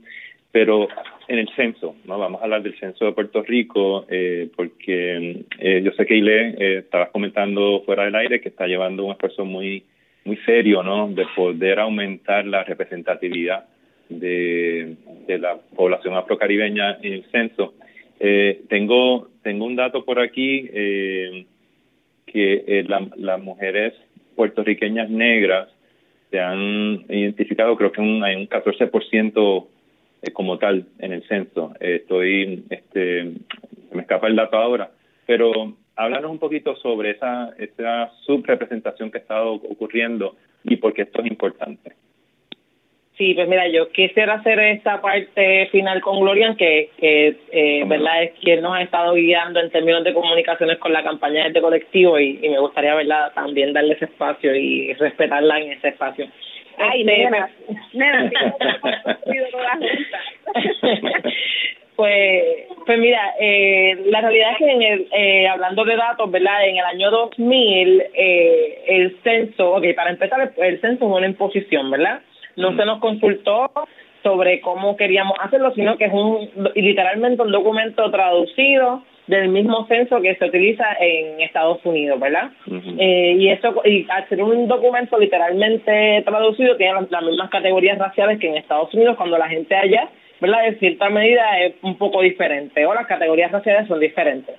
Pero en el censo, ¿no? Vamos a hablar del censo de Puerto Rico, eh, porque eh, yo sé que Ile eh, estabas comentando fuera del aire que está llevando un esfuerzo muy muy serio, ¿no? De poder aumentar la representatividad de, la población afrocaribeña en el censo. Eh, tengo tengo un dato por aquí eh, que eh, las mujeres puertorriqueñas negras se han identificado, creo que un, hay un 14% eh, como tal en el censo. Eh, estoy, este, me escapa el dato ahora, pero háblanos un poquito sobre esa, esa subrepresentación que ha estado ocurriendo y por qué esto es importante. Sí, pues mira, yo quisiera hacer esta parte final con Glorian, que, que eh, verdad es quien nos ha estado guiando en términos de comunicaciones con la campaña de este colectivo y, y me gustaría verdad también darle ese espacio y respetarla en ese espacio. Ay, este, nena, nena, pues, pues mira, eh, la realidad es que en el, eh, hablando de datos, ¿verdad? En el año 2000, eh, el censo, ok, para empezar, el censo es una imposición, ¿verdad? No se nos consultó sobre cómo queríamos hacerlo, sino que es un literalmente un documento traducido del mismo censo que se utiliza en Estados Unidos, ¿verdad? eh, y eso y al ser un documento literalmente traducido tiene las, las, mismas categorías raciales que en Estados Unidos cuando la gente allá, ¿verdad? En cierta medida es un poco diferente o las categorías raciales son diferentes.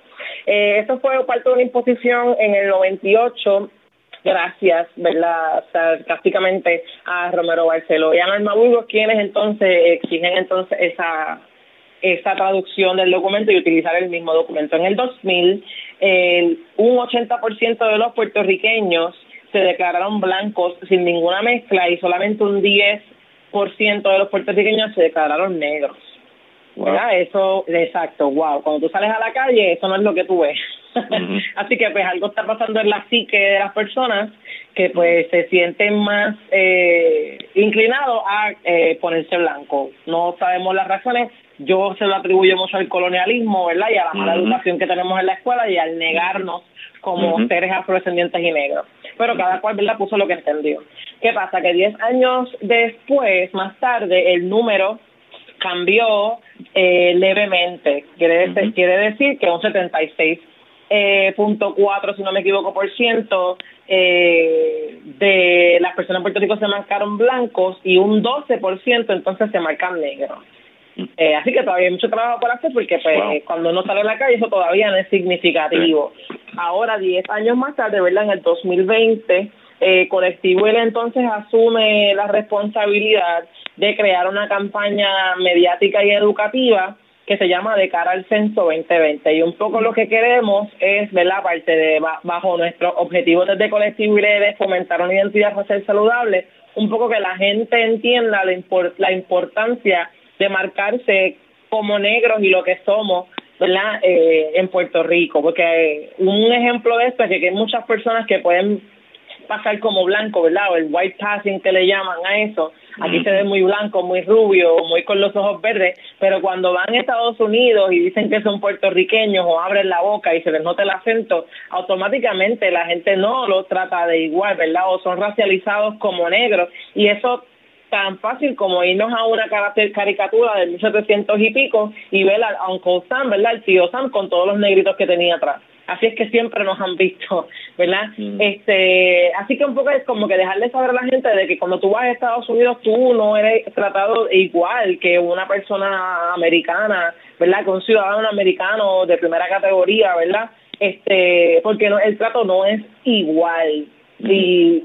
Eh, esto fue parte de una imposición en el 98 gracias, ¿verdad? Sarcásticamente a Romero Barceló y a Norma Burgos, quienes entonces exigen entonces esa esa traducción del documento y utilizar el mismo documento. En el 2000, el, un 80% de los puertorriqueños se declararon blancos sin ninguna mezcla y solamente un 10% de los puertorriqueños se declararon negros. Wow. Eso, exacto, wow. Cuando tú sales a la calle, eso no es lo que tú ves. Uh -huh. Así que pues algo está pasando en la psique de las personas que pues se sienten más eh, inclinados a eh, ponerse blanco. No sabemos las razones, yo se lo atribuyo mucho al colonialismo, ¿verdad? Y a la mala uh -huh. educación que tenemos en la escuela y al negarnos como uh -huh. seres afrodescendientes y negros. Pero cada cual, ¿verdad? Puso lo que entendió. ¿Qué pasa? Que 10 años después, más tarde, el número cambió eh, levemente. Quiere, uh -huh. quiere decir que un 76 eh, punto cuatro, si no me equivoco, por ciento eh, de las personas en Puerto Rico se marcaron blancos y un 12 por ciento entonces se marcan negros. Eh, así que todavía hay mucho trabajo por hacer porque pues, wow. cuando uno sale a la calle eso todavía no es significativo. Sí. Ahora, 10 años más tarde, ¿verdad? En el 2020, eh, Colectivo él entonces asume la responsabilidad de crear una campaña mediática y educativa que se llama De cara al censo 2020 y un poco lo que queremos es, ¿verdad? Parte de bajo nuestros objetivos desde Colectivo de fomentar una identidad racial saludable, un poco que la gente entienda la, import la importancia de marcarse como negros y lo que somos, ¿verdad? Eh, en Puerto Rico, porque un ejemplo de esto es que hay muchas personas que pueden pasar como blanco, ¿verdad? O el white passing que le llaman a eso. Aquí se ve muy blanco, muy rubio, muy con los ojos verdes, pero cuando van a Estados Unidos y dicen que son puertorriqueños o abren la boca y se les nota el acento, automáticamente la gente no lo trata de igual, ¿verdad? O son racializados como negros y eso tan fácil como irnos a una caricatura de 1700 y pico y ver a Uncle Sam, ¿verdad? El tío Sam con todos los negritos que tenía atrás. Así es que siempre nos han visto, ¿verdad? Mm. Este, así que un poco es como que dejarle saber a la gente de que cuando tú vas a Estados Unidos tú no eres tratado igual que una persona americana, ¿verdad? Que un ciudadano americano de primera categoría, ¿verdad? Este, porque no, el trato no es igual. Mm. Y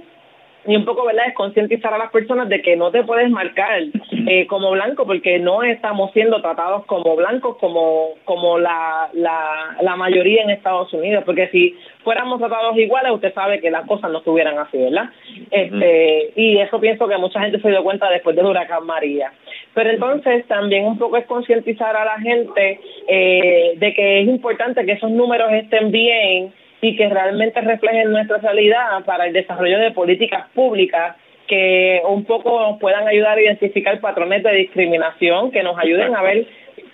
y un poco, ¿verdad?, es concientizar a las personas de que no te puedes marcar eh, como blanco porque no estamos siendo tratados como blancos como como la, la, la mayoría en Estados Unidos, porque si fuéramos tratados iguales, usted sabe que las cosas no estuvieran así, ¿verdad? Este, y eso pienso que mucha gente se dio cuenta después del huracán María. Pero entonces también un poco es concientizar a la gente eh, de que es importante que esos números estén bien, y que realmente reflejen nuestra realidad para el desarrollo de políticas públicas que un poco nos puedan ayudar a identificar patrones de discriminación, que nos ayuden a ver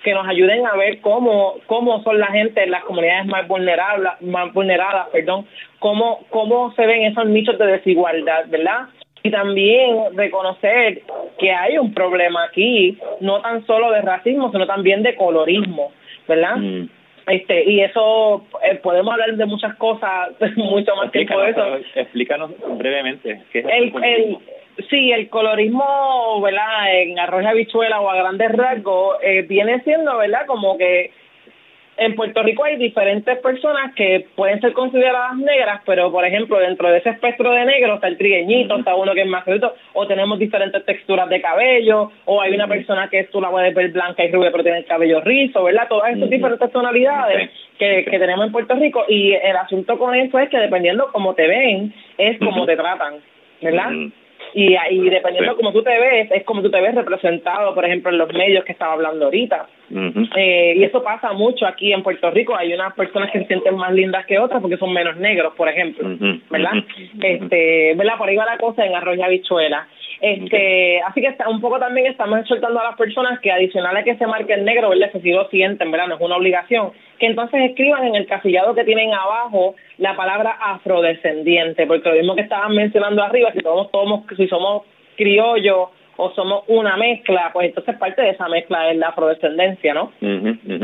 que nos ayuden a ver cómo cómo son la gente en las comunidades más vulnerables, más vulneradas, perdón, cómo cómo se ven esos nichos de desigualdad, ¿verdad? Y también reconocer que hay un problema aquí, no tan solo de racismo, sino también de colorismo, ¿verdad? Mm. Este, y eso eh, podemos hablar de muchas cosas, mucho más tiempo de eso. Explícanos brevemente. ¿qué es el, el, sí, el colorismo, ¿verdad? En arroz habichuela o a grandes rasgos, eh, viene siendo, ¿verdad? Como que en Puerto Rico hay diferentes personas que pueden ser consideradas negras, pero por ejemplo dentro de ese espectro de negro está el trigueñito, está uno que es más grueso, o tenemos diferentes texturas de cabello, o hay una persona que tú la puedes ver blanca y rubia pero tiene el cabello rizo, ¿verdad? Todas esas diferentes tonalidades que, que tenemos en Puerto Rico y el asunto con eso es que dependiendo cómo te ven, es como te tratan, ¿verdad? y, y dependiendo de cómo tú te ves, es como tú te ves representado, por ejemplo, en los medios que estaba hablando ahorita. Eh, y eso pasa mucho aquí en Puerto Rico. Hay unas personas que se sienten más lindas que otras porque son menos negros, por ejemplo, ¿verdad? Este, ¿verdad? Por ahí va la cosa en arroz y habichuela. Este, así que un poco también estamos exhortando a las personas que adicional a que se marque el negro, ¿verdad? Si lo sienten, ¿verdad? No es una obligación, que entonces escriban en el casillado que tienen abajo la palabra afrodescendiente, porque lo mismo que estaban mencionando arriba, si somos, somos si somos criollos o somos una mezcla, pues entonces parte de esa mezcla es la afrodescendencia, ¿no?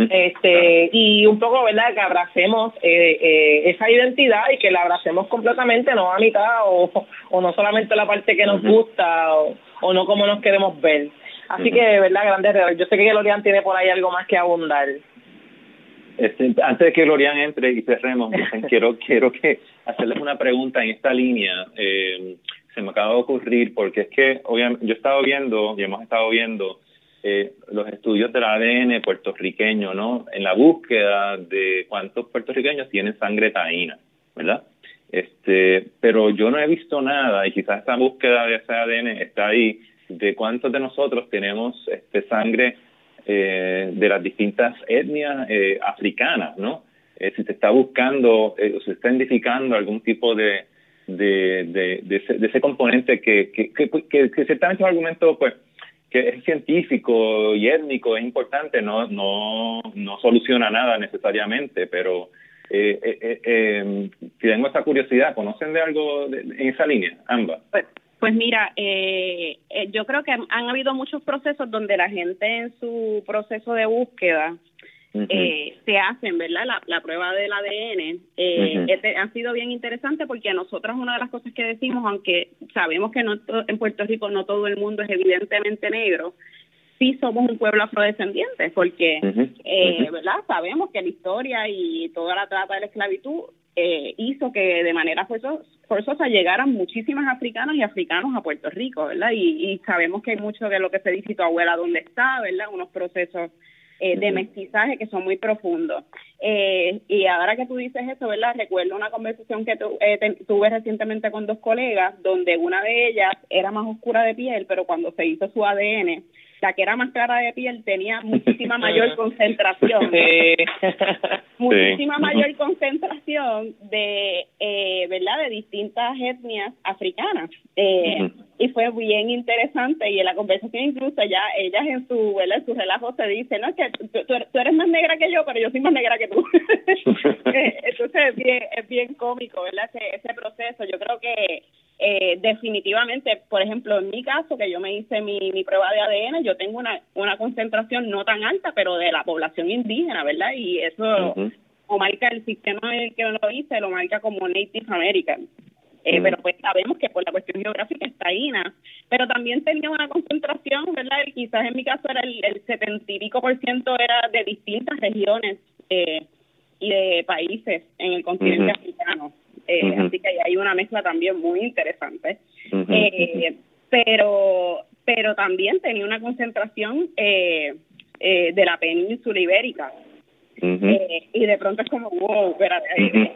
Este y un poco, ¿verdad? Que abracemos eh, eh, esa identidad y que la abracemos completamente, no a mitad o, o no solamente la parte que nos gusta o, o, no como nos queremos ver. Así que, ¿verdad? Grandes Yo sé que Glorian tiene por ahí algo más que abundar. Este, antes de que Glorian entre y cerremos, quiero quiero que hacerles una pregunta en esta línea. Eh, se me acaba de ocurrir porque es que obviamente yo he estado viendo y hemos estado viendo eh, los estudios del ADN puertorriqueño, ¿no? En la búsqueda de cuántos puertorriqueños tienen sangre taína, ¿verdad? Este, pero yo no he visto nada y quizás esta búsqueda de ese ADN está ahí de cuántos de nosotros tenemos este sangre eh, de las distintas etnias eh, africanas, ¿no? Eh, si se está buscando o se está identificando algún tipo de de, de, ese, de ese, componente que, que, que, que, ciertamente es un argumento pues que es científico y étnico, es importante, no, no, no soluciona nada necesariamente, pero eh, eh, eh, tengo esa curiosidad, ¿conocen de algo en esa línea, ambas? Pues, pues mira, eh, yo creo que han habido muchos procesos donde la gente en su proceso de búsqueda eh, se hacen, ¿verdad? La, la prueba del ADN. Eh, este, ha sido bien interesante porque a nosotros una de las cosas que decimos, aunque sabemos que no en Puerto Rico no todo el mundo es evidentemente negro, sí somos un pueblo afrodescendiente porque, eh, ¿verdad? Sabemos que la historia y toda la trata de la esclavitud eh, hizo que de manera forzosa, llegaran muchísimas africanas y africanos a Puerto Rico, ¿verdad? Y, y sabemos que hay mucho de lo que se dice tu abuela dónde está, ¿verdad? Unos procesos eh, de mestizaje que son muy profundos. Eh, y ahora que tú dices eso, ¿verdad? Recuerdo una conversación que eh, tuve recientemente con dos colegas, donde una de ellas era más oscura de piel, pero cuando se hizo su ADN, la que era más clara de piel tenía muchísima mayor concentración, muchísima mayor concentración de, eh, ¿verdad? De distintas etnias africanas. Eh, y fue bien interesante y en la conversación incluso ya ellas en su, ¿verdad? En su relajo se dice, no, es que tú, eres más negra que yo, pero yo soy más negra que tú. Eh, entonces es bien, es bien cómico, ¿verdad? Ese, ese proceso. Yo creo que eh, definitivamente, por ejemplo, en mi caso, que yo me hice mi, mi prueba de ADN, yo tengo una, una concentración no tan alta, pero de la población indígena, ¿verdad? Y eso lo marca el sistema en el que lo hice, lo marca como Native American. Eh, Pero pues sabemos que por la cuestión geográfica está INA, pero también tenía una concentración, ¿verdad? Quizás en mi caso era el setenta y pico por ciento era de distintas regiones eh, y de países en el continente africano. Eh, así que hay una mezcla también muy interesante. Eh, pero, pero también tenía una concentración eh, de la península ibérica. y de pronto es como, wow, espérate,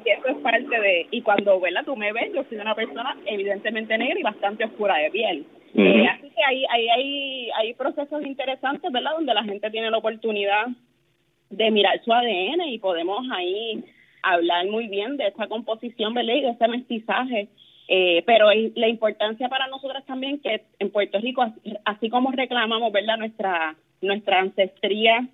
eso es parte de... Y cuando, ¿verdad? Tú me ves, yo soy una persona evidentemente negra y bastante oscura de piel. así que hay, hay, hay, hay procesos interesantes, ¿verdad? Donde la gente tiene la oportunidad de mirar su ADN y podemos ahí hablar muy bien de esa composición, ¿verdad? Y de ese mestizaje. Eh, pero la importancia para nosotras también que en Puerto Rico, así, como reclamamos, ¿verdad? Nuestra, nuestra ancestría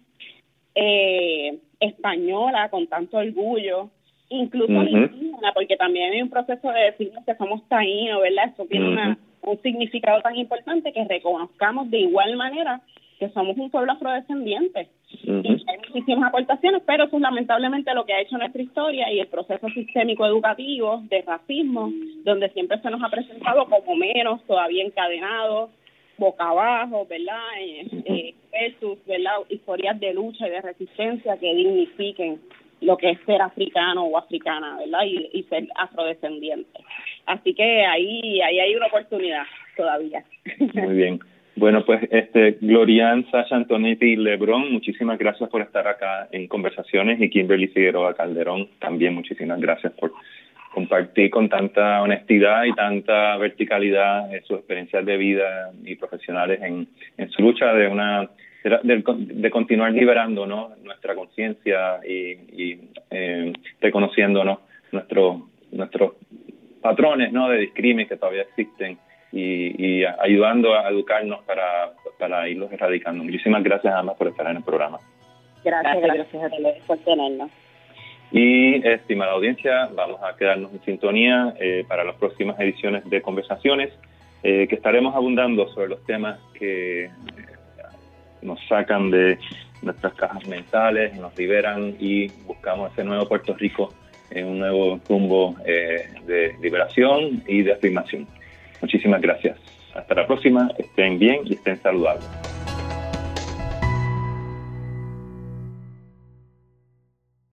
eh, española con tanto orgullo, incluso indígena, porque también hay un proceso de decirnos que somos taínos, ¿verdad? Eso tiene una, un significado tan importante que reconozcamos de igual manera que somos un pueblo afrodescendiente. Y hay muchísimas aportaciones, pero eso es lamentablemente lo que ha hecho nuestra historia y el proceso sistémico educativo de racismo, donde siempre se nos ha presentado como menos, todavía encadenados, boca abajo, ¿verdad? Eh, eh, versus, ¿verdad? Historias de lucha y de resistencia que dignifiquen lo que es ser africano o africana, ¿verdad? Y, y ser afrodescendiente. Así que ahí, ahí hay una oportunidad todavía. Muy bien. Bueno, pues este Glorian, Sasha Antonetti Lebron, muchísimas gracias por estar acá en conversaciones y Kimberly Figueroa Calderón, también muchísimas gracias por compartir con tanta honestidad y tanta verticalidad sus experiencias de vida y profesionales en, en su lucha de una de, continuar liberando ¿no? nuestra conciencia y, y eh, reconociendo nuestros nuestros patrones ¿no? de discrimen que todavía existen y, y, ayudando a educarnos para, para irlos erradicando. Muchísimas gracias, además por estar en el programa. Gracias, gracias, a todos por tenernos. Y, estimada audiencia, vamos a quedarnos en sintonía eh, para las próximas ediciones de Conversaciones, eh, que estaremos abundando sobre los temas que nos sacan de nuestras cajas mentales, nos liberan y buscamos ese nuevo Puerto Rico en un nuevo rumbo eh, de liberación y de afirmación. Muchísimas gracias. Hasta la próxima, estén bien y estén saludables.